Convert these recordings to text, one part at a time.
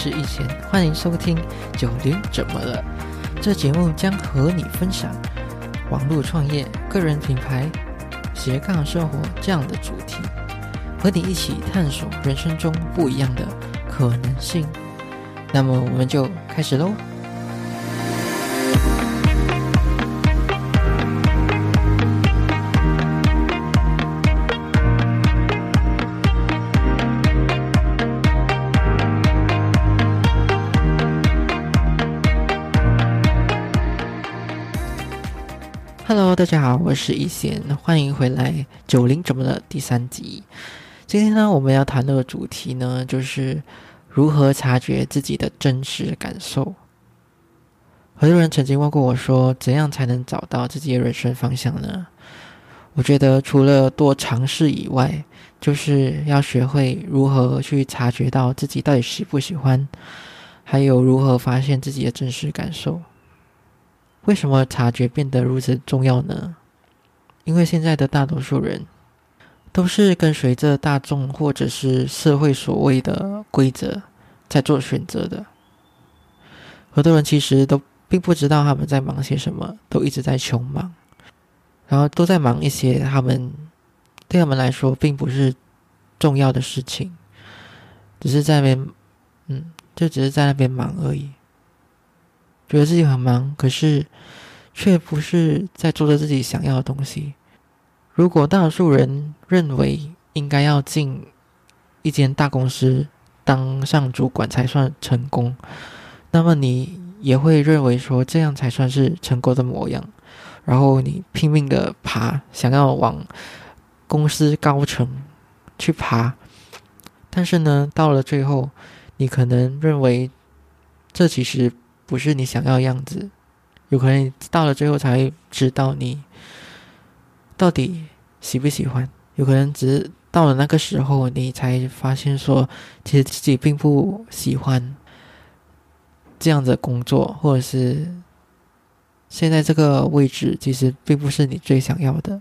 是以前，欢迎收听《九零怎么了》。这节目将和你分享网络创业、个人品牌、斜杠生活这样的主题，和你一起探索人生中不一样的可能性。那么，我们就开始喽。我是一贤，欢迎回来《九零怎么了》第三集。今天呢，我们要谈的主题呢，就是如何察觉自己的真实感受。很多人曾经问过我说，怎样才能找到自己的人生方向呢？我觉得除了多尝试以外，就是要学会如何去察觉到自己到底喜不喜欢，还有如何发现自己的真实感受。为什么察觉变得如此重要呢？因为现在的大多数人都是跟随着大众或者是社会所谓的规则在做选择的。很多人其实都并不知道他们在忙些什么，都一直在穷忙，然后都在忙一些他们对他们来说并不是重要的事情，只是在那边，嗯，就只是在那边忙而已。觉得自己很忙，可是却不是在做着自己想要的东西。如果大多数人认为应该要进一间大公司当上主管才算成功，那么你也会认为说这样才算是成功的模样。然后你拼命的爬，想要往公司高层去爬，但是呢，到了最后，你可能认为这其实。不是你想要的样子，有可能到了最后才会知道你到底喜不喜欢。有可能只是到了那个时候，你才发现说，其实自己并不喜欢这样的工作，或者是现在这个位置其实并不是你最想要的。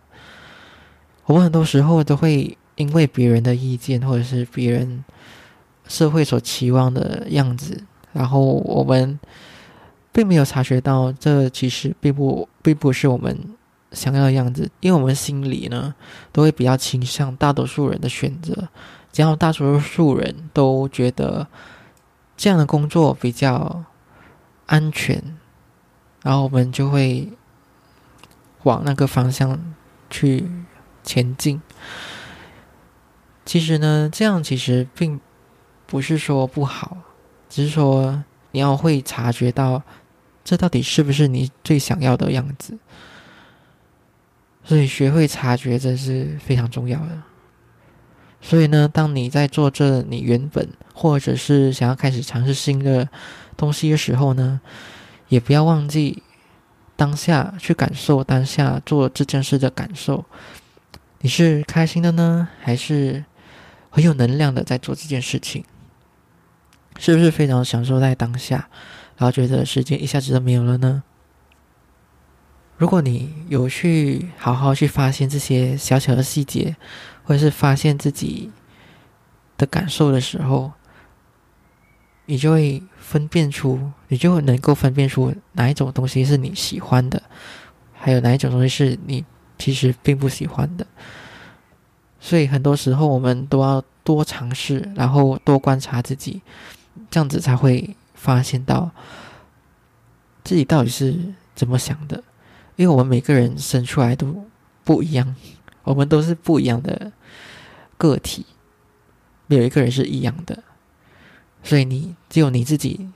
我们很多时候都会因为别人的意见，或者是别人社会所期望的样子，然后我们。并没有察觉到，这其实并不并不是我们想要的样子，因为我们心里呢，都会比较倾向大多数人的选择，只要大多数人都觉得这样的工作比较安全，然后我们就会往那个方向去前进。其实呢，这样其实并不是说不好，只是说你要会察觉到。这到底是不是你最想要的样子？所以学会察觉这是非常重要的。所以呢，当你在做这你原本或者是想要开始尝试新的东西的时候呢，也不要忘记当下去感受当下做这件事的感受。你是开心的呢，还是很有能量的在做这件事情？是不是非常享受在当下？然后觉得时间一下子都没有了呢。如果你有去好好去发现这些小小的细节，或者是发现自己的感受的时候，你就会分辨出，你就能够分辨出哪一种东西是你喜欢的，还有哪一种东西是你其实并不喜欢的。所以很多时候我们都要多尝试，然后多观察自己，这样子才会。发现到自己到底是怎么想的，因为我们每个人生出来都不一样，我们都是不一样的个体，没有一个人是一样的，所以你只有你自己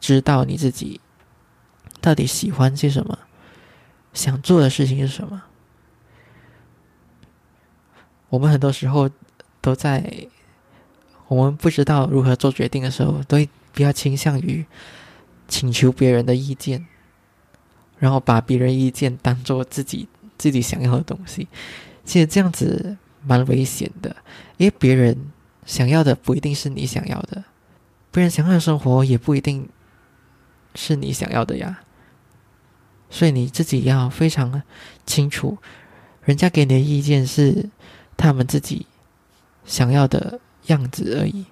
知道你自己到底喜欢些什么，想做的事情是什么。我们很多时候都在我们不知道如何做决定的时候，都会。比较倾向于请求别人的意见，然后把别人意见当做自己自己想要的东西。其实这样子蛮危险的，因为别人想要的不一定是你想要的，别人想要的生活也不一定是你想要的呀。所以你自己要非常清楚，人家给你的意见是他们自己想要的样子而已。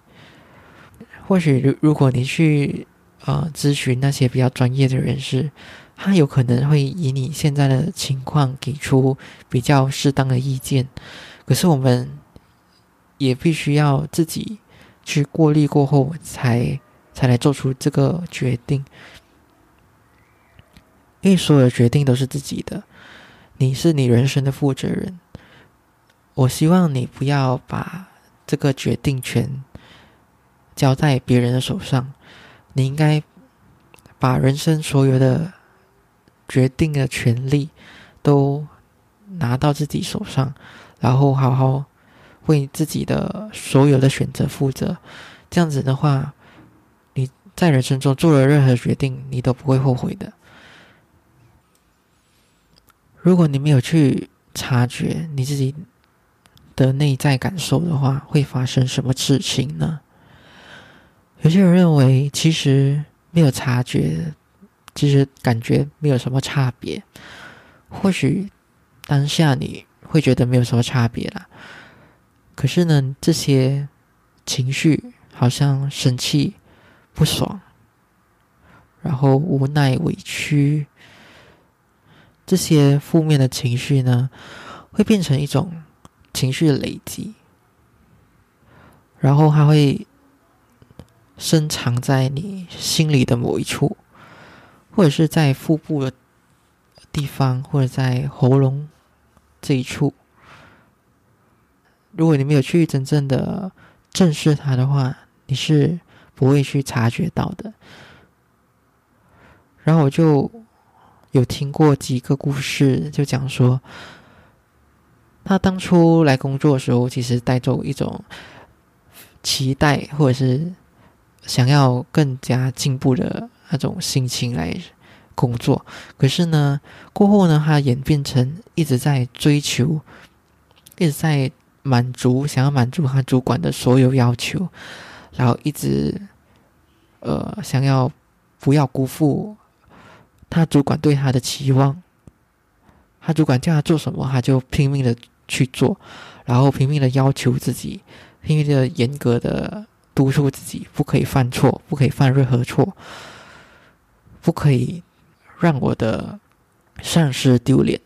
或许如如果你去呃咨询那些比较专业的人士，他有可能会以你现在的情况给出比较适当的意见。可是我们也必须要自己去过滤过后，才才来做出这个决定。因为所有的决定都是自己的，你是你人生的负责人。我希望你不要把这个决定权交在别人的手上，你应该把人生所有的决定的权利都拿到自己手上，然后好好为自己的所有的选择负责。这样子的话，你在人生中做了任何决定，你都不会后悔的。如果你没有去察觉你自己的内在感受的话，会发生什么事情呢？有些人认为，其实没有察觉，其实感觉没有什么差别。或许当下你会觉得没有什么差别啦，可是呢，这些情绪，好像生气、不爽，然后无奈、委屈。这些负面的情绪呢，会变成一种情绪的累积，然后它会深藏在你心里的某一处，或者是在腹部的地方，或者在喉咙这一处。如果你没有去真正的正视它的话，你是不会去察觉到的。然后我就。有听过几个故事，就讲说，他当初来工作的时候，其实带着一种期待，或者是想要更加进步的那种心情来工作。可是呢，过后呢，他演变成一直在追求，一直在满足，想要满足他主管的所有要求，然后一直呃想要不要辜负。他主管对他的期望，他主管叫他做什么，他就拼命的去做，然后拼命的要求自己，拼命的严格的督促自己，不可以犯错，不可以犯任何错，不可以让我的上司丢脸。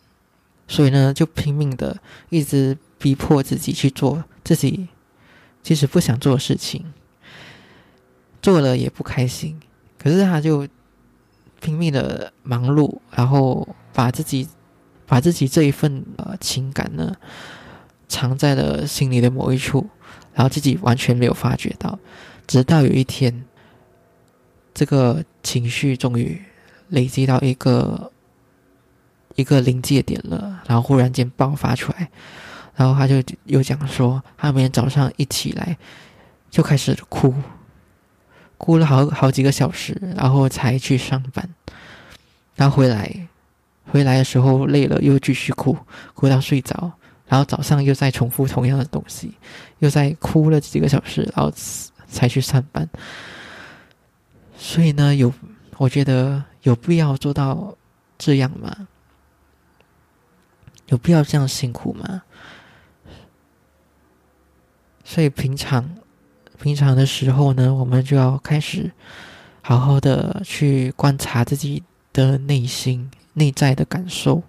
所以呢，就拼命的一直逼迫自己去做自己其实不想做的事情，做了也不开心，可是他就。拼命的忙碌，然后把自己把自己这一份呃情感呢藏在了心里的某一处，然后自己完全没有发觉到，直到有一天，这个情绪终于累积到一个一个临界点了，然后忽然间爆发出来，然后他就又讲说，他每天早上一起来就开始哭。哭了好好几个小时，然后才去上班。然后回来，回来的时候累了，又继续哭，哭到睡着。然后早上又在重复同样的东西，又在哭了几个小时，然后才去上班。所以呢，有我觉得有必要做到这样吗？有必要这样辛苦吗？所以平常。平常的时候呢，我们就要开始好好的去观察自己的内心、内在的感受，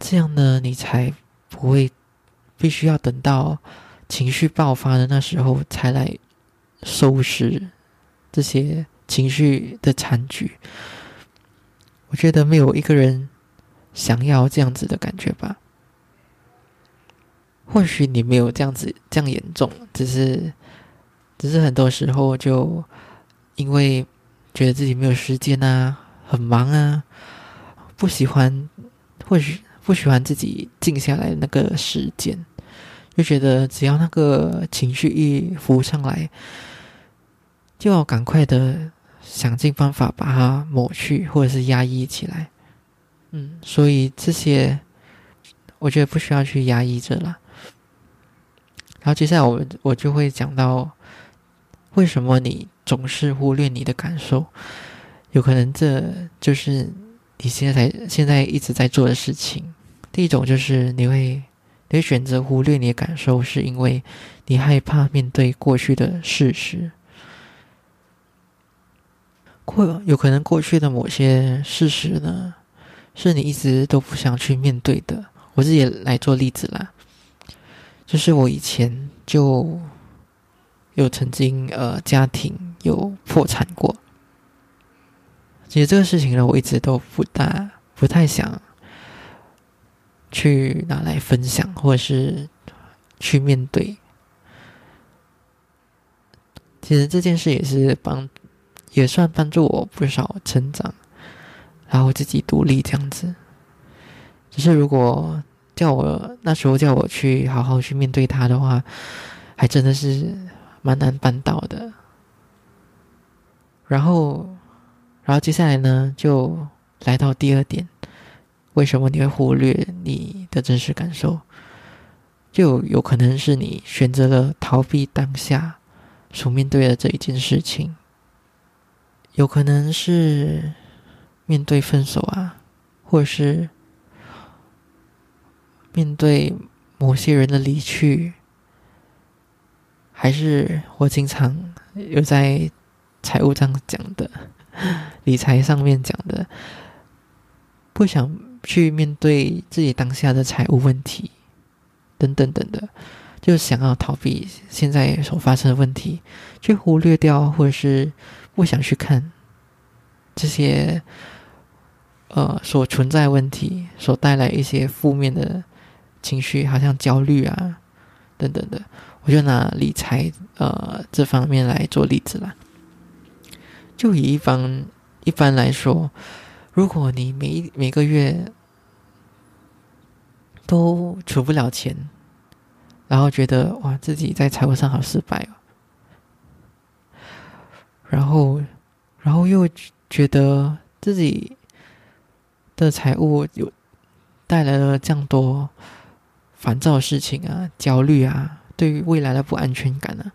这样呢，你才不会必须要等到情绪爆发的那时候才来收拾这些情绪的残局。我觉得没有一个人想要这样子的感觉吧。或许你没有这样子这样严重，只是，只是很多时候就因为觉得自己没有时间啊，很忙啊，不喜欢，或许不喜欢自己静下来那个时间，就觉得只要那个情绪一浮上来，就要赶快的想尽方法把它抹去，或者是压抑起来。嗯，所以这些我觉得不需要去压抑着了。然后接下来我我就会讲到，为什么你总是忽略你的感受？有可能这就是你现在现在一直在做的事情。第一种就是你会你你会选择忽略你的感受，是因为你害怕面对过去的事实。过有可能过去的某些事实呢，是你一直都不想去面对的。我自己来做例子啦，就是我以前就有曾经呃家庭有破产过。其实这个事情呢，我一直都不大不太想去拿来分享，或者是去面对。其实这件事也是帮，也算帮助我不少成长，然后自己独立这样子。只是如果叫我那时候叫我去好好去面对他的话，还真的是蛮难办到的。然后。然后接下来呢，就来到第二点，为什么你会忽略你的真实感受？就有可能是你选择了逃避当下所面对的这一件事情，有可能是面对分手啊，或者是面对某些人的离去，还是我经常有在财务上讲的。理财上面讲的，不想去面对自己当下的财务问题，等等等的，就想要逃避现在所发生的问题，去忽略掉，或者是不想去看这些呃所存在问题所带来一些负面的情绪，好像焦虑啊等等的，我就拿理财呃这方面来做例子啦。就以一般一般来说，如果你每每个月都存不了钱，然后觉得哇自己在财务上好失败哦，然后然后又觉得自己的财务有带来了这样多烦躁事情啊、焦虑啊，对于未来的不安全感啊，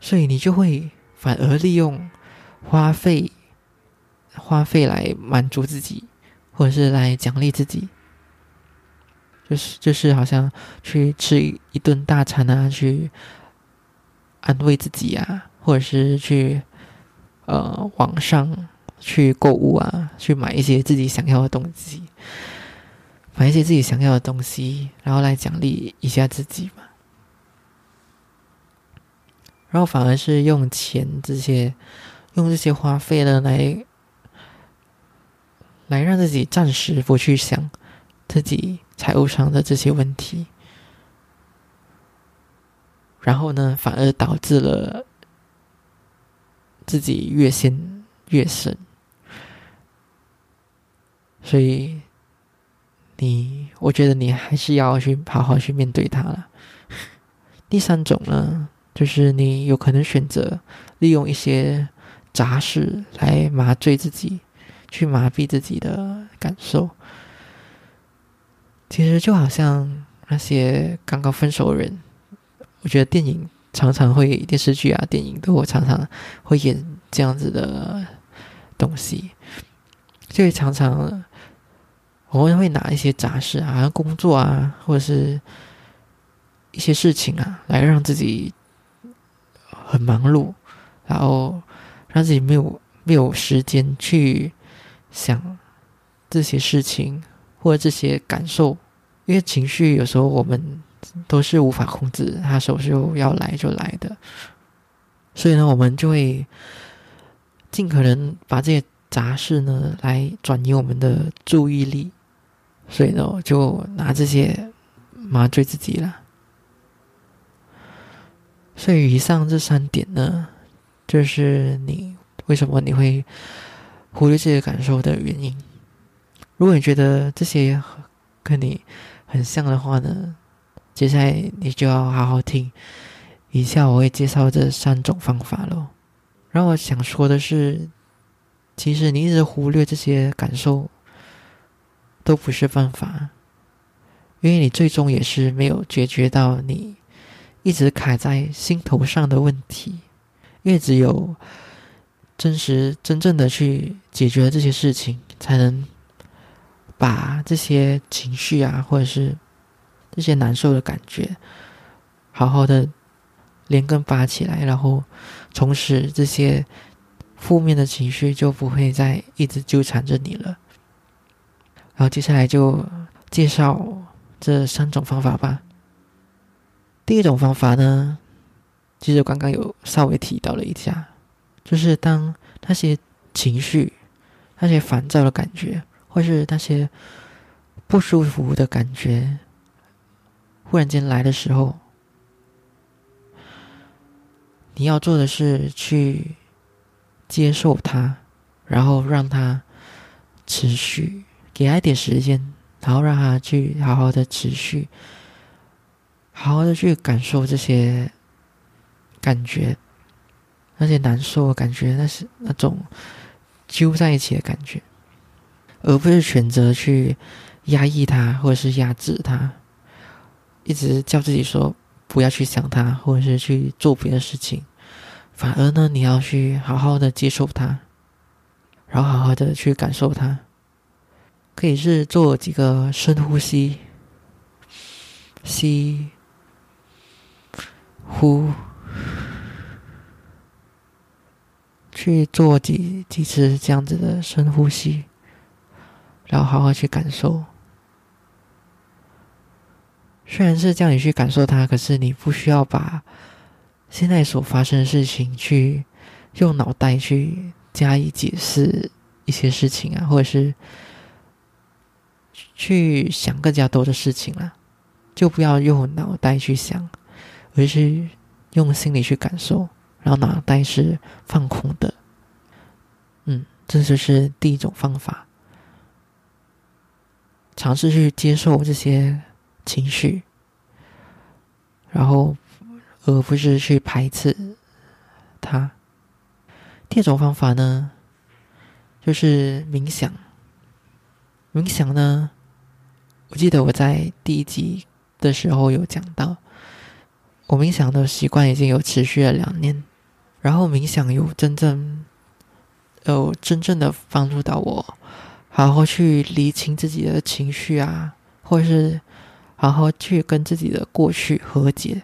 所以你就会反而利用。花费，花费来满足自己，或者是来奖励自己，就是就是好像去吃一顿大餐啊，去安慰自己啊，或者是去呃网上去购物啊，去买一些自己想要的东西，买一些自己想要的东西，然后来奖励一下自己嘛。然后反而是用钱这些。用这些花费呢，来来让自己暂时不去想自己财务上的这些问题，然后呢，反而导致了自己越陷越深。所以，你我觉得你还是要去好好去面对它了。第三种呢，就是你有可能选择利用一些。杂事来麻醉自己，去麻痹自己的感受。其实就好像那些刚刚分手的人，我觉得电影常常会电视剧啊、电影都我常常会演这样子的东西。就会常常我们会拿一些杂事啊、工作啊，或者是一些事情啊，来让自己很忙碌，然后。让自己没有没有时间去想这些事情或者这些感受，因为情绪有时候我们都是无法控制，它什么时候要来就来的。所以呢，我们就会尽可能把这些杂事呢来转移我们的注意力。所以呢，我就拿这些麻醉自己了。所以以上这三点呢。就是你为什么你会忽略这些感受的原因。如果你觉得这些跟你很像的话呢，接下来你就要好好听。以下我会介绍这三种方法喽。然后我想说的是，其实你一直忽略这些感受都不是办法，因为你最终也是没有解决到你一直卡在心头上的问题。因为只有真实、真正的去解决这些事情，才能把这些情绪啊，或者是这些难受的感觉，好好的连根拔起来，然后从此这些负面的情绪就不会再一直纠缠着你了。然后接下来就介绍这三种方法吧。第一种方法呢，其实刚刚有稍微提到了一下，就是当那些情绪、那些烦躁的感觉，或是那些不舒服的感觉。忽然间来的时候，你要做的是去接受它，然后让它持续，给他一点时间，然后让他去好好的持续，好好的去感受这些感觉，那些难受的感觉，那是那种揪在一起的感觉，而不是选择去压抑它或者是压制它。一直叫自己说不要去想他，或者是去做别的事情，反而呢，你要去好好的接受他，然后好好的去感受他。可以是做几个深呼吸，吸，呼，去做几几次这样子的深呼吸，然后好好去感受。虽然是叫你去感受它，可是你不需要把现在所发生的事情去用脑袋去加以解释一些事情啊，或者是去想更加多的事情了，就不要用脑袋去想，而是用心里去感受，然后脑袋是放空的。嗯，这就是第一种方法，尝试去接受这些。情绪，然后而不是去排斥它。第二种方法呢，就是冥想。冥想呢，我记得我在第一集的时候有讲到，我冥想的习惯已经有持续了两年，然后冥想有真正有真正的帮助到我，好好去理清自己的情绪啊，或者是。好好去跟自己的过去和解，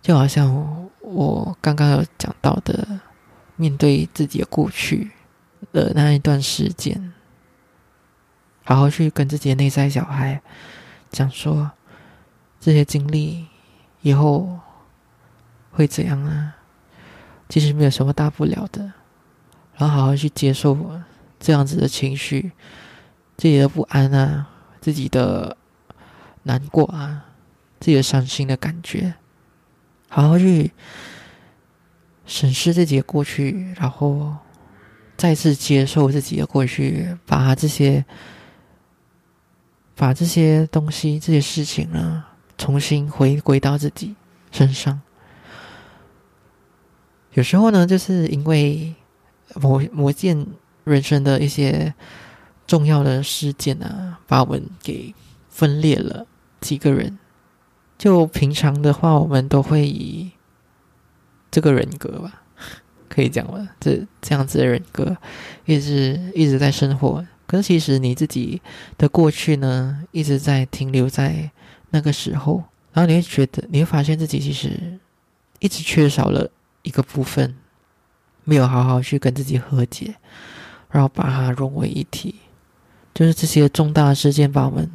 就好像我刚刚有讲到的，面对自己的过去的那一段时间，好好去跟自己的内在小孩讲说，这些经历以后会怎样啊？其实没有什么大不了的，然后好好去接受这样子的情绪，自己的不安啊，自己的。难过啊，自己的伤心的感觉，好好去审视自己的过去，然后再次接受自己的过去，把这些把这些东西、这些事情呢，重新回归到自己身上。有时候呢，就是因为某某件人生的一些重要的事件啊，把我们给分裂了。几个人，就平常的话，我们都会以这个人格吧，可以讲了，这这样子的人格，一直一直在生活。可是其实你自己的过去呢，一直在停留在那个时候，然后你会觉得，你会发现自己其实一直缺少了一个部分，没有好好去跟自己和解，然后把它融为一体。就是这些重大事件把我们。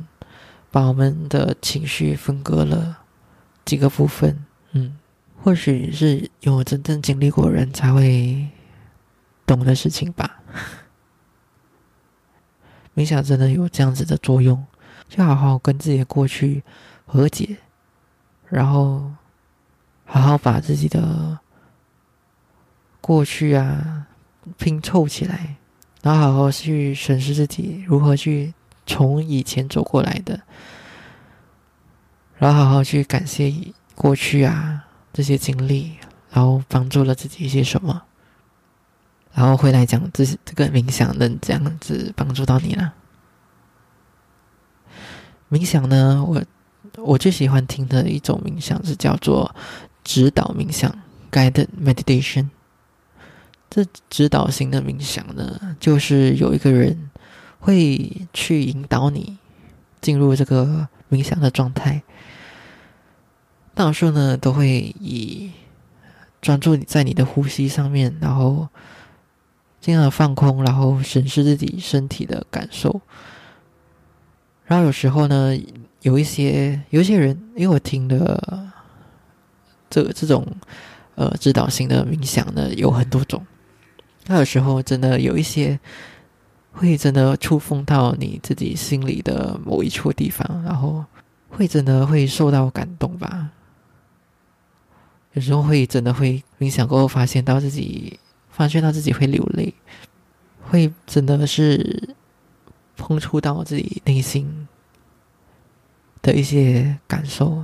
把我们的情绪分割了几个部分，嗯，或许是有真正经历过人才会懂的事情吧。冥想真的有这样子的作用，就好好跟自己的过去和解，然后好好把自己的过去啊拼凑起来，然后好好去审视自己如何去。从以前走过来的，然后好好去感谢过去啊这些经历，然后帮助了自己一些什么，然后回来讲这这个冥想能这样子帮助到你了。冥想呢，我我最喜欢听的一种冥想是叫做指导冥想 （guided meditation）。这指导型的冥想呢，就是有一个人。会去引导你进入这个冥想的状态，大多数呢都会以专注你在你的呼吸上面，然后尽量放空，然后审视自己身体的感受。然后有时候呢，有一些有一些人，因为我听的这这种呃指导性的冥想呢，有很多种。那有时候真的有一些会真的触碰到你自己心里的某一处地方，然后会真的会受到感动吧。有时候会真的会冥想过后，发现到自己发现到自己会流泪，会真的是碰触到自己内心的一些感受，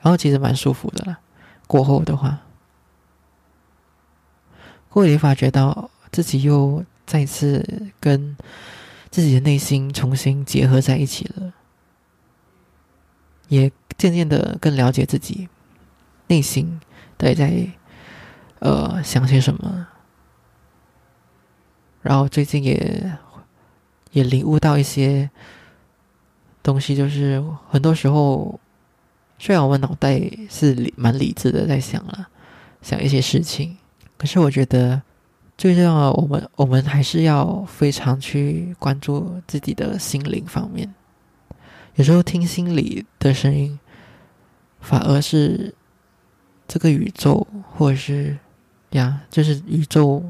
然后其实蛮舒服的了。过后的话，过后你发觉到自己又再次跟自己的内心重新结合在一起了，也渐渐的更了解自己。内心到底在呃想些什么？然后最近也也领悟到一些东西，就是很多时候，虽然我们脑袋是理蛮理智的在想了想一些事情，可是我觉得最重要，我们我们还是要非常去关注自己的心灵方面。有时候听心里的声音，反而是。这个宇宙，或者是呀，就是宇宙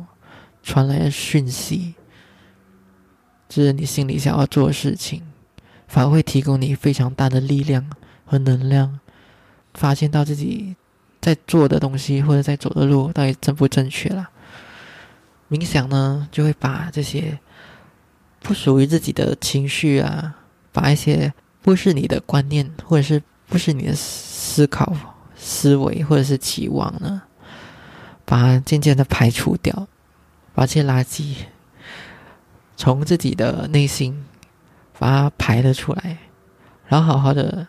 传来的讯息，就是你心里想要做的事情，反而会提供你非常大的力量和能量，发现到自己在做的东西或者在走的路到底正不正确了。冥想呢，就会把这些不属于自己的情绪啊，把一些不是你的观念或者是不是你的思考。思维或者是期望呢，把它渐渐的排除掉，把这些垃圾从自己的内心把它排了出来，然后好好的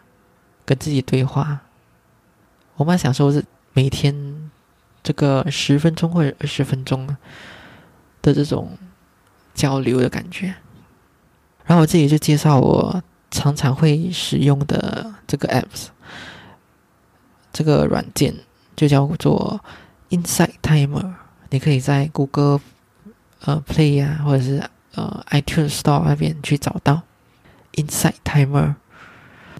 跟自己对话。我蛮享受是每天这个十分钟或者二十分钟的这种交流的感觉。然后我自己就介绍我常常会使用的这个 apps。这个软件就叫做 Insight Timer，你可以在谷歌呃 Play 啊，或者是呃 iTunes Store 那边去找到 Insight Timer。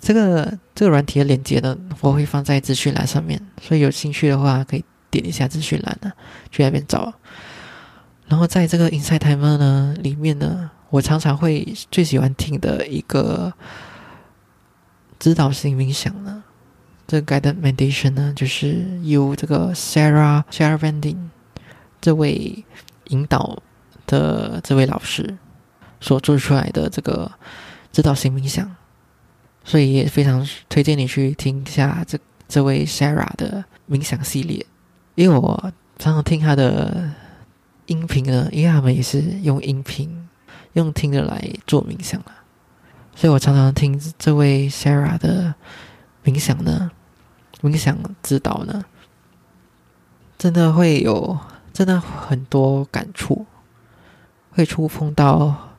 这个这个软体的链接呢，我会放在资讯栏上面，所以有兴趣的话可以点一下资讯栏的，去那边找。然后在这个 Insight Timer 呢里面呢，我常常会最喜欢听的一个指导性冥想呢。这个 guided meditation 呢，就是由这个 Sarah Sarah Vending 这位引导的这位老师所做出来的这个指导性冥想，所以也非常推荐你去听一下这这位 Sarah 的冥想系列，因为我常常听他的音频呢，因为他们也是用音频用听的来做冥想了，所以我常常听这位 Sarah 的。冥想呢？冥想指导呢？真的会有真的很多感触，会触碰到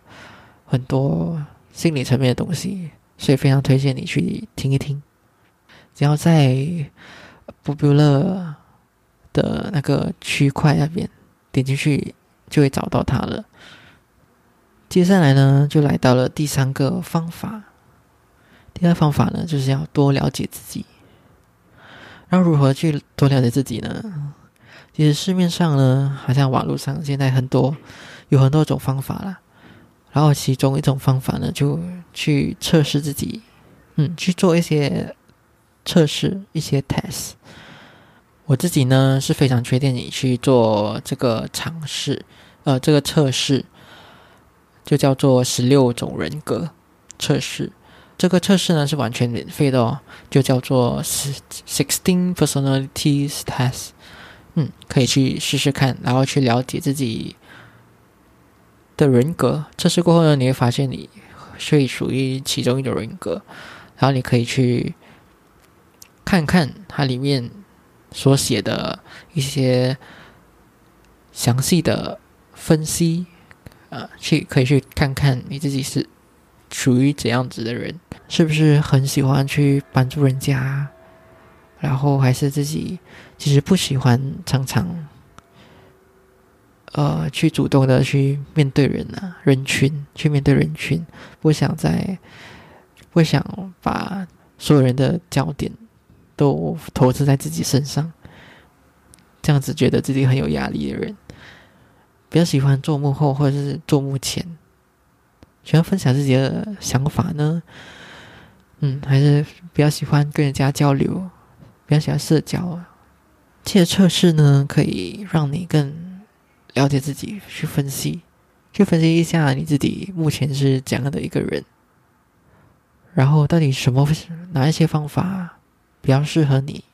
很多心理层面的东西，所以非常推荐你去听一听。只要在布布勒的那个区块那边点进去，就会找到它了。接下来呢，就来到了第三个方法。第二方法呢，就是要多了解自己。然后如何去多了解自己呢？其实市面上呢，好像网络上现在很多有很多种方法啦。然后其中一种方法呢，就去测试自己，嗯，去做一些测试，一些 test。我自己呢是非常推荐你去做这个尝试，呃，这个测试就叫做十六种人格测试。这个测试呢是完全免费的哦，就叫做 Sixteen Personalities Test。嗯，可以去试试看，然后去了解自己的人格。测试过后呢，你会发现你是属于其中一种人格，然后你可以去看看它里面所写的一些详细的分析，啊，去可以去看看你自己是属于怎样子的人。是不是很喜欢去帮助人家，然后还是自己其实不喜欢常常，呃，去主动的去面对人啊，人群去面对人群，不想在，不想把所有人的焦点都投资在自己身上，这样子觉得自己很有压力的人，比较喜欢做幕后或者是做幕前，喜欢分享自己的想法呢。嗯，还是比较喜欢跟人家交流，比较喜欢社交。啊。这些测试呢，可以让你更了解自己，去分析，去分析一下你自己目前是怎样的一个人，然后到底什么哪一些方法比较适合你，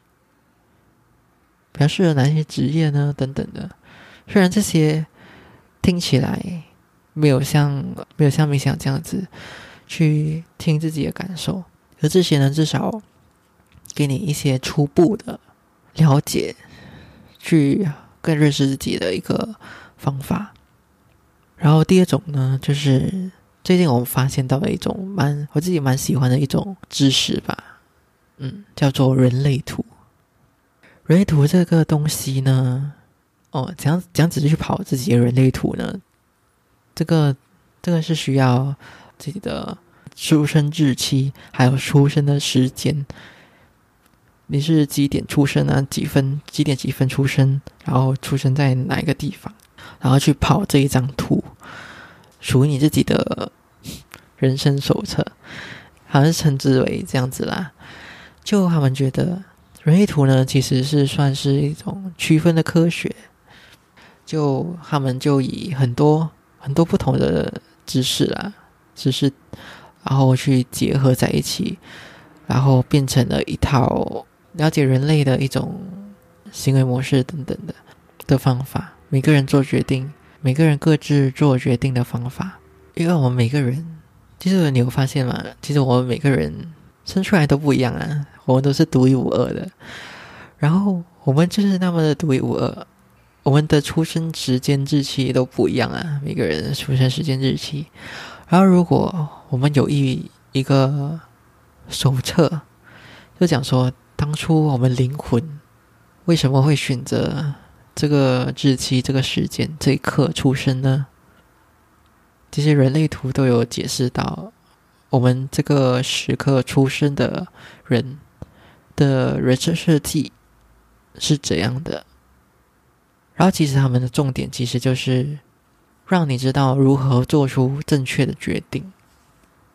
比较适合哪些职业呢？等等的。虽然这些听起来没有像没有像冥想这样子去听自己的感受。而这些呢，至少给你一些初步的了解，去更认识自己的一个方法。然后第二种呢，就是最近我们发现到的一种蛮我自己蛮喜欢的一种知识吧，嗯，叫做人类图。人类图这个东西呢，哦，怎样怎样子去跑自己的人类图呢？这个这个是需要自己的。出生日期，还有出生的时间，你是几点出生啊？几分？几点几分出生？然后出生在哪一个地方？然后去跑这一张图，属于你自己的人生手册，好像称之为这样子啦。就他们觉得人类图呢，其实是算是一种区分的科学。就他们就以很多很多不同的知识啦，知识。然后去结合在一起，然后变成了一套了解人类的一种行为模式等等的的方法。每个人做决定，每个人各自做决定的方法。因为我们每个人，其实你有发现吗？其实我们每个人生出来都不一样啊，我们都是独一无二的。然后我们就是那么的独一无二，我们的出生时间日期都不一样啊，每个人出生时间日期。然后如果我们有一一个手册，就讲说当初我们灵魂为什么会选择这个日期、这个时间、这一刻出生呢？这些人类图都有解释到，我们这个时刻出生的人的人生设计是怎样的。然后，其实他们的重点其实就是让你知道如何做出正确的决定。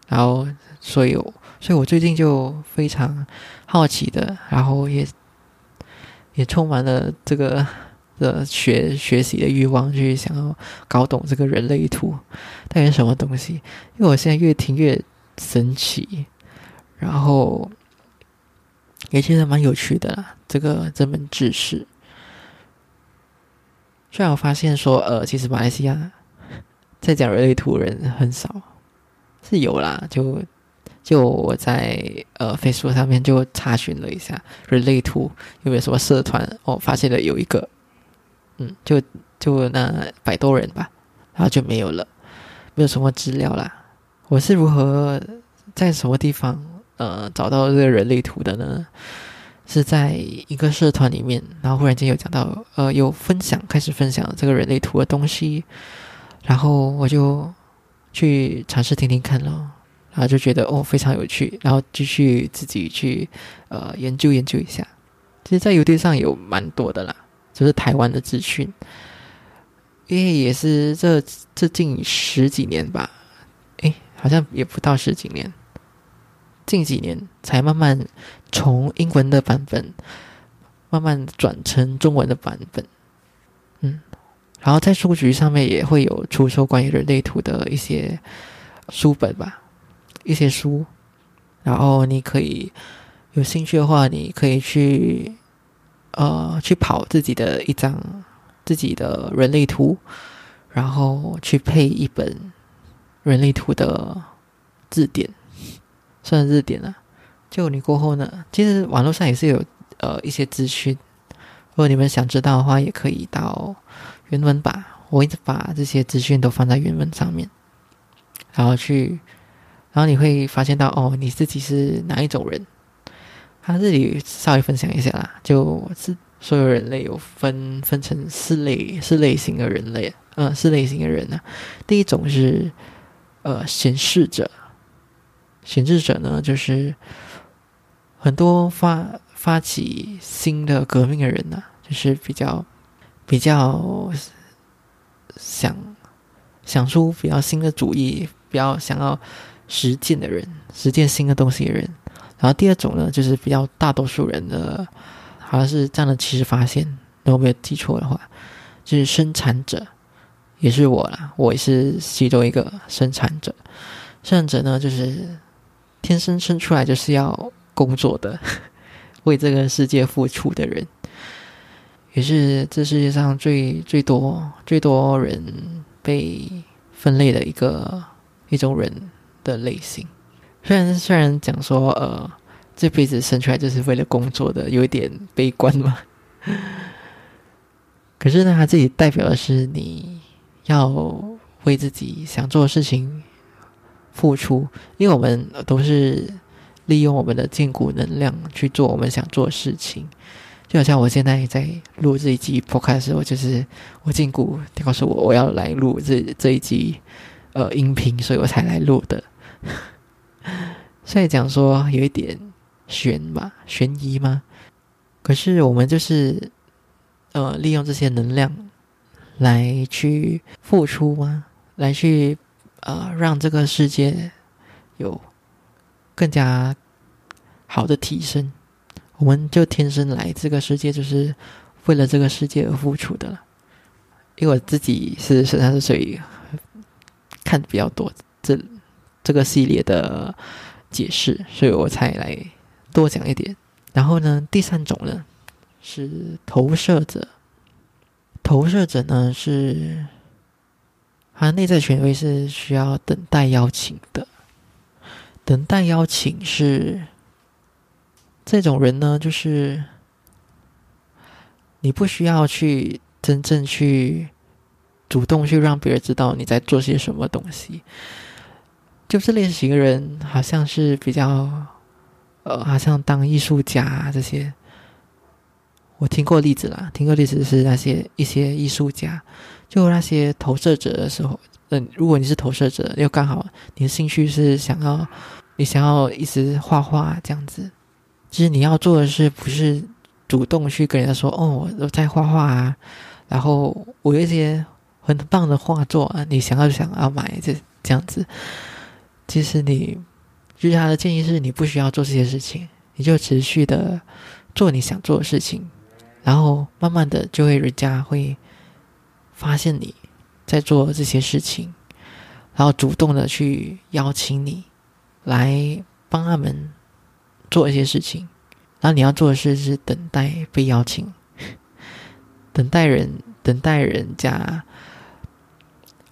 然后，所以，所以我最近就非常好奇的，然后也也充满了这个的学 学习的欲望，去想要搞懂这个人类图到底什么东西。因为我现在越听越神奇，然后也觉得蛮有趣的啦。这个这门知识，虽然我发现说，呃，其实马来西亚在讲人类图人很少。是有啦，就就我在呃 Facebook 上面就查询了一下人类图有没有什么社团，哦，发现了有一个，嗯，就就那百多人吧，然后就没有了，没有什么资料啦。我是如何在什么地方呃找到这个人类图的呢？是在一个社团里面，然后忽然间有讲到呃有分享，开始分享这个人类图的东西，然后我就。去尝试听听看咯，然后就觉得哦非常有趣，然后继续自己去呃研究研究一下。其实，在邮递上有蛮多的啦，就是台湾的资讯，因为也是这这近十几年吧，好像也不到十几年，近几年才慢慢从英文的版本慢慢转成中文的版本，嗯。然后在书局上面也会有出售关于人类图的一些书本吧，一些书。然后你可以有兴趣的话，你可以去呃去跑自己的一张自己的人类图，然后去配一本人类图的字典，算字典了。就你过后呢，其实网络上也是有呃一些资讯，如果你们想知道的话，也可以到。原文吧，我一直把这些资讯都放在原文上面，然后去，然后你会发现到哦，你自己是哪一种人，他这里稍微分享一下啦，就是所有人类有分分成四类，四类型的人类，嗯，四类型的人呢。第一种是呃显示者，显示者呢就是很多发发起新的革命的人呢，就是比较比较想想出比较新的主意，比较想要实践的人，实践新的东西的人。然后第二种呢，就是比较大多数人的，好像是占了七十发现，如果没有记错的话，就是生产者，也是我啦，我也是其中一个生产者。生产者呢，就是天生生出来就是要工作的，为这个世界付出的人，也是这世界上最最多最多人被分类的一个一种人的类型。虽然虽然讲说，呃，这辈子生出来就是为了工作的，有一点悲观嘛。可是呢，它自己代表的是你要为自己想做的事情付出，因为我们都是利用我们的筋骨能量去做我们想做的事情。就好像我现在在录这一集 podcast，我就是我筋骨告诉我我要来录这这一集呃音频，所以我才来录的。所以讲说有一点悬嘛，悬疑吗？可是我们就是呃，利用这些能量来去付出吗？来去呃，让这个世界有更加好的提升。我们就天生来这个世界，就是为了这个世界而付出的了。因为我自己是十三岁，看的比较多，这。这个系列的解释，所以我才来多讲一点。然后呢，第三种呢是投射者。投射者呢是，他内在权威是需要等待邀请的。等待邀请是这种人呢，就是你不需要去真正去主动去让别人知道你在做些什么东西。就这类型的人，好像是比较，呃，好像当艺术家这些，我听过例子啦，听过例子是那些一些艺术家，就那些投射者的时候，嗯，如果你是投射者，又刚好你的兴趣是想要，你想要一直画画这样子，其实你要做的是不是主动去跟人家说，哦，我在画画啊，然后我有一些很棒的画作啊，你想要想要买这这样子。其实你，就是他的建议是你不需要做这些事情，你就持续的做你想做的事情，然后慢慢的就会人家会发现你在做这些事情，然后主动的去邀请你来帮他们做一些事情，然后你要做的事是等待被邀请，等待人等待人家，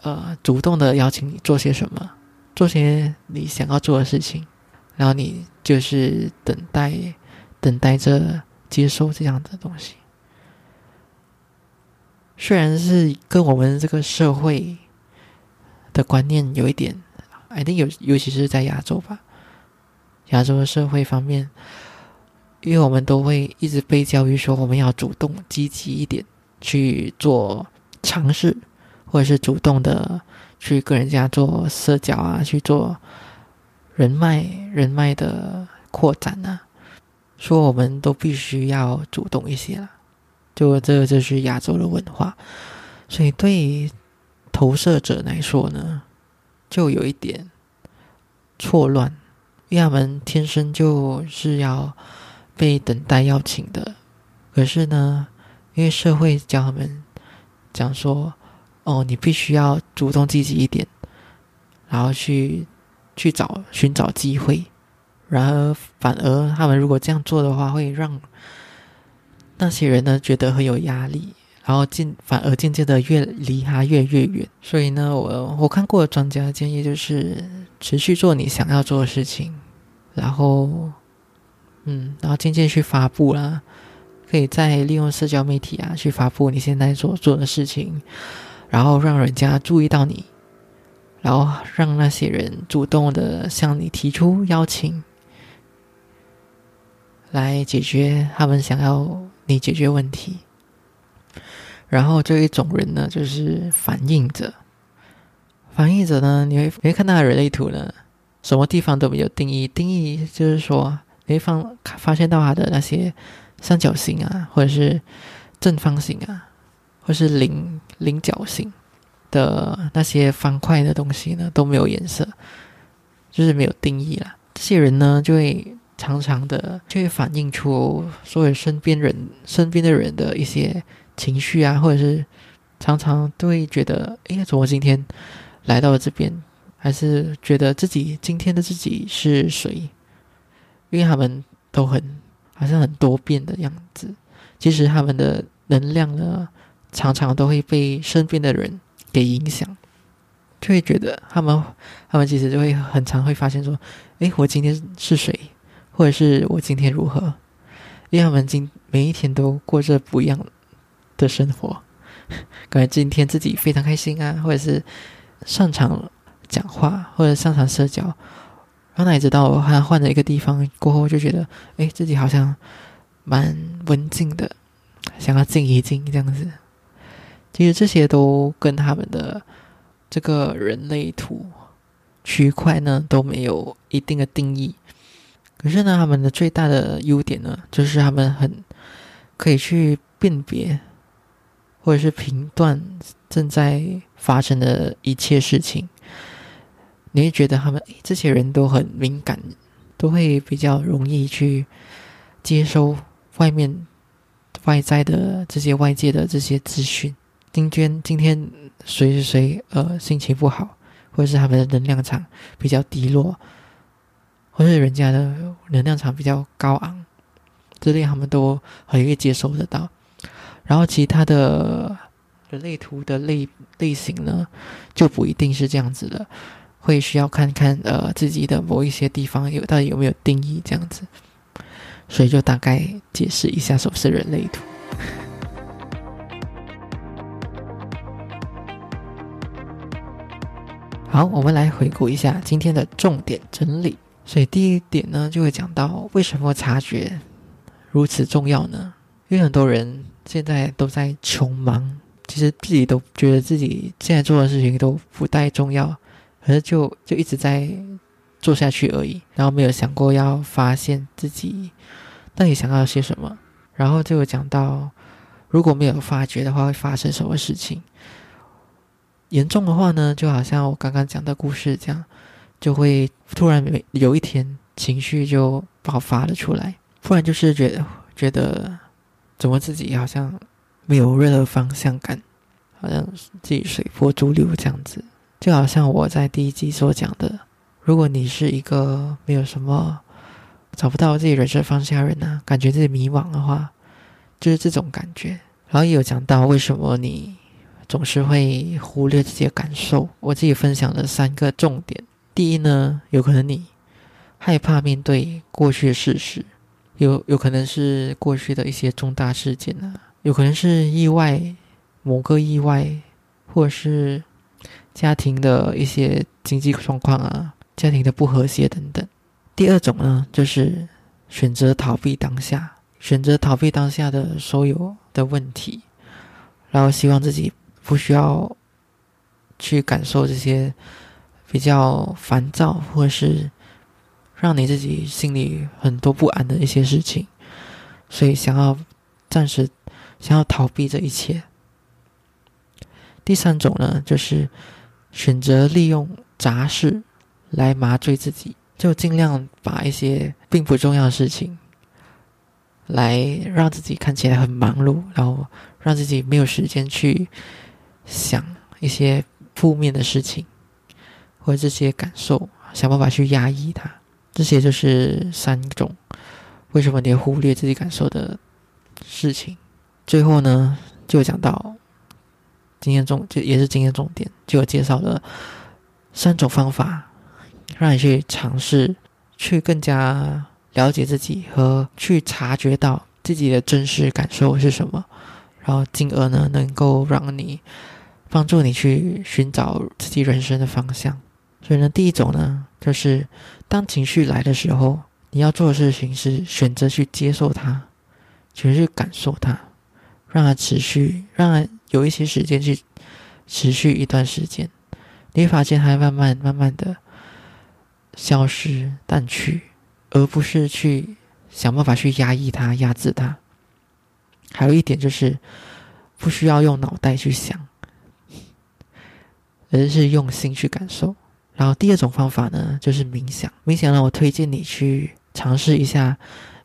呃，主动的邀请你做些什么。做些你想要做的事情，然后你就是等待，等待着接收这样的东西。虽然是跟我们这个社会的观念有一点，I think 尤尤其是在亚洲吧，亚洲的社会方面，因为我们都会一直被教育说我们要主动积极一点去做尝试，或者是主动的。去跟人家做社交啊，去做人脉、人脉的扩展啊，说我们都必须要主动一些了。就这个就是亚洲的文化，所以对投射者来说呢，就有一点错乱，因为他们天生就是要被等待邀请的。可是呢，因为社会教他们讲说。哦，你必须要主动积极一点，然后去去找寻找机会，然而反而他们如果这样做的话，会让那些人呢觉得很有压力，然后渐反而渐渐的越离他越越远。所以呢，我我看过的专家建议就是持续做你想要做的事情，然后嗯，然后渐渐去发布啦，可以再利用社交媒体啊去发布你现在所做的事情。然后让人家注意到你，然后让那些人主动的向你提出邀请，来解决他们想要你解决问题。然后这一种人呢，就是反应者。反应者呢，你会你会看到人类图呢，什么地方都没有定义。定义就是说，你会发发现到他的那些三角形啊，或者是正方形啊，或是菱菱角形的那些方块的东西呢，都没有颜色，就是没有定义啦。这些人呢，就会常常的就会反映出所有身边人身边的人的一些情绪啊，或者是常常都会觉得，哎，怎么今天？来到了这边，还是觉得自己今天的自己是谁？因为他们都很好像很多变的样子。其实他们的能量呢，常常都会被身边的人给影响，就会觉得他们他们其实就会很常会发现说：“诶，我今天是谁？或者是我今天如何？”因为他们今每一天都过着不一样的生活，感觉今天自己非常开心啊，或者是。擅长讲话或者擅长社交，然后哪知道他换了一个地方过后，就觉得哎，自己好像蛮文静的，想要静一静这样子。其实这些都跟他们的这个人类图区块呢都没有一定的定义。可是呢，他们的最大的优点呢，就是他们很可以去辨别或者是评断。正在发生的一切事情，你会觉得他们这些人都很敏感，都会比较容易去接收外面外在的这些外界的这些资讯。今天今天谁谁谁呃心情不好，或者是他们的能量场比较低落，或者人家的能量场比较高昂，这类他们都很容易接收得到。然后其他的。人类图的类类型呢，就不一定是这样子的，会需要看看呃自己的某一些地方有到底有没有定义这样子，所以就大概解释一下什么是人类图。好，我们来回顾一下今天的重点整理。所以第一点呢，就会讲到为什么察觉如此重要呢？因为很多人现在都在穷忙。其实自己都觉得自己现在做的事情都不太重要，可是就就一直在做下去而已，然后没有想过要发现自己到底想要些什么。然后就讲到，如果没有发觉的话，会发生什么事情？严重的话呢，就好像我刚刚讲的故事这样，就会突然有有一天情绪就爆发了出来，不然就是觉得觉得怎么自己好像。没有任何方向感，好像自己随波逐流这样子，就好像我在第一集所讲的，如果你是一个没有什么找不到自己人生方向的人呢，感觉自己迷茫的话，就是这种感觉。然后也有讲到为什么你总是会忽略自己的感受，我自己分享了三个重点。第一呢，有可能你害怕面对过去的事实，有有可能是过去的一些重大事件呢。有可能是意外，某个意外，或者是家庭的一些经济状况啊，家庭的不和谐等等。第二种呢，就是选择逃避当下，选择逃避当下的所有的问题，然后希望自己不需要去感受这些比较烦躁，或是让你自己心里很多不安的一些事情，所以想要暂时。想要逃避这一切。第三种呢，就是选择利用杂事来麻醉自己，就尽量把一些并不重要的事情，来让自己看起来很忙碌，然后让自己没有时间去想一些负面的事情，或者这些感受，想办法去压抑它。这些就是三种为什么你忽略自己感受的事情。最后呢，就讲到今天重就也是今天重点，就有介绍了三种方法，让你去尝试，去更加了解自己和去察觉到自己的真实感受是什么，然后进而呢，能够让你帮助你去寻找自己人生的方向。所以呢，第一种呢，就是当情绪来的时候，你要做的事情是选择去接受它，选择去感受它，让它持续，让它有一些时间去持续一段时间，你会发现它慢慢慢慢的消失淡去，而不是去想办法去压抑它、压制它。还有一点就是，不需要用脑袋去想，而是用心去感受。然后第二种方法呢，就是冥想。冥想呢，我推荐你去尝试一下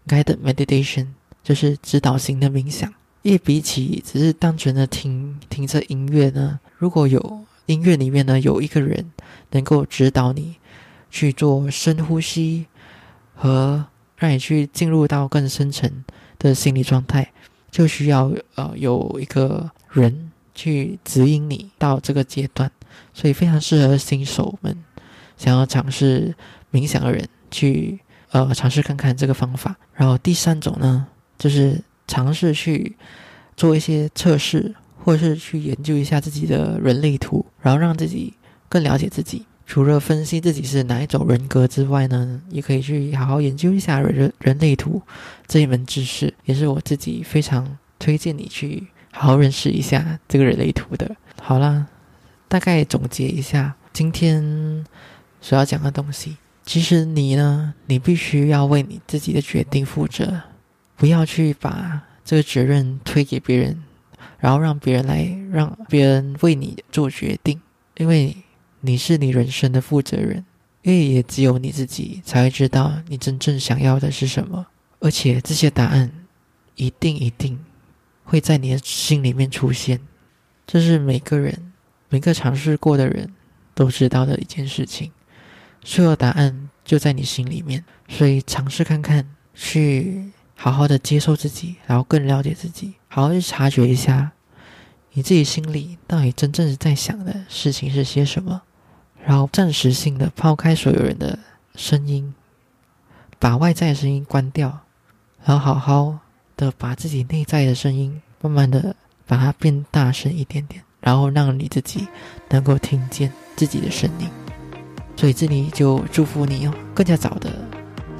guided meditation，就是指导型的冥想。因为比起只是单纯的听听着音乐呢，如果有音乐里面呢有一个人能够指导你去做深呼吸，和让你去进入到更深层的心理状态。就需要呃有一个人去指引你到这个阶段，所以非常适合新手们想要尝试冥想的人去呃尝试看看这个方法。然后第三种呢，就是尝试去做一些测试，或者是去研究一下自己的人类图，然后让自己更了解自己。除了分析自己是哪一种人格之外呢，也可以去好好研究一下人人类图这一门知识，也是我自己非常推荐你去好好认识一下这个人类图的。好啦，大概总结一下今天所要讲的东西。其实你呢，你必须要为你自己的决定负责，不要去把这个责任推给别人，然后让别人来让别人为你做决定，因为。你是你人生的负责人，因为也只有你自己才会知道你真正想要的是什么，而且这些答案一定一定会在你的心里面出现，这是每个人每个尝试过的人都知道的一件事情。所有答案就在你心里面，所以尝试看看，去好好的接受自己，然后更了解自己，好好去察觉一下你自己心里到底真正在想的事情是些什么。然后暂时性的抛开所有人的声音，把外在的声音关掉，然后好好的把自己内在的声音慢慢的把它变大声一点点，然后让你自己能够听见自己的声音。所以这里就祝福你哦，更加早的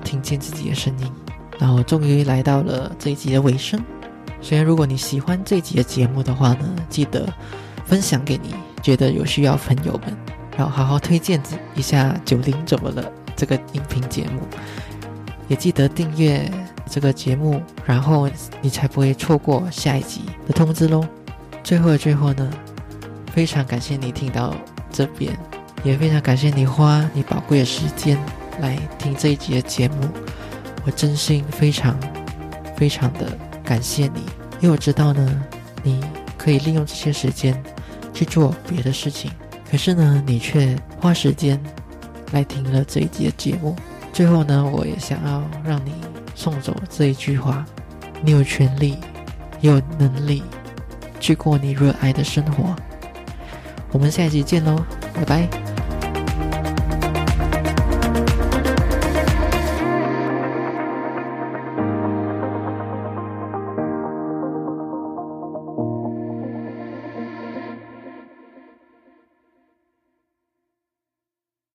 听见自己的声音。然后终于来到了这一集的尾声。虽然如果你喜欢这一集的节目的话呢，记得分享给你觉得有需要朋友们。然后好好推荐一下《九零怎么了》这个音频节目，也记得订阅这个节目，然后你才不会错过下一集的通知喽。最后的最后呢，非常感谢你听到这边，也非常感谢你花你宝贵的时间来听这一集的节目，我真心非常非常的感谢你，因为我知道呢，你可以利用这些时间去做别的事情。可是呢，你却花时间来听了这一集的节目。最后呢，我也想要让你送走这一句话：你有权利，有能力去过你热爱的生活。我们下期见喽，拜拜。